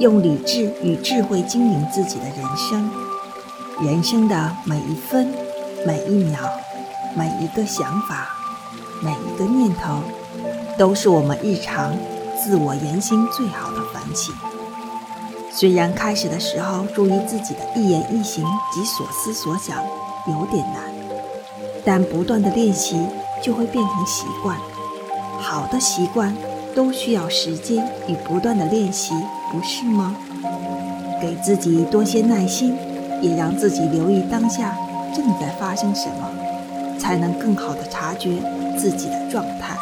用理智与智慧经营自己的人生。人生的每一分、每一秒、每一个想法、每一个念头，都是我们日常自我言行最好的反省。虽然开始的时候注意自己的一言一行及所思所想有点难，但不断的练习就会变成习惯。好的习惯都需要时间与不断的练习，不是吗？给自己多些耐心，也让自己留意当下正在发生什么，才能更好的察觉自己的状态。